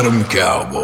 Adam Cowboy.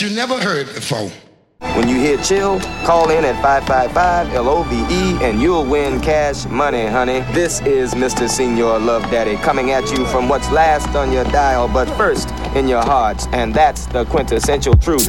You never heard before. When you hear chill, call in at 555-LOVE and you'll win cash money, honey. This is Mr. Señor Love Daddy coming at you from what's last on your dial, but first in your hearts, and that's the quintessential truth.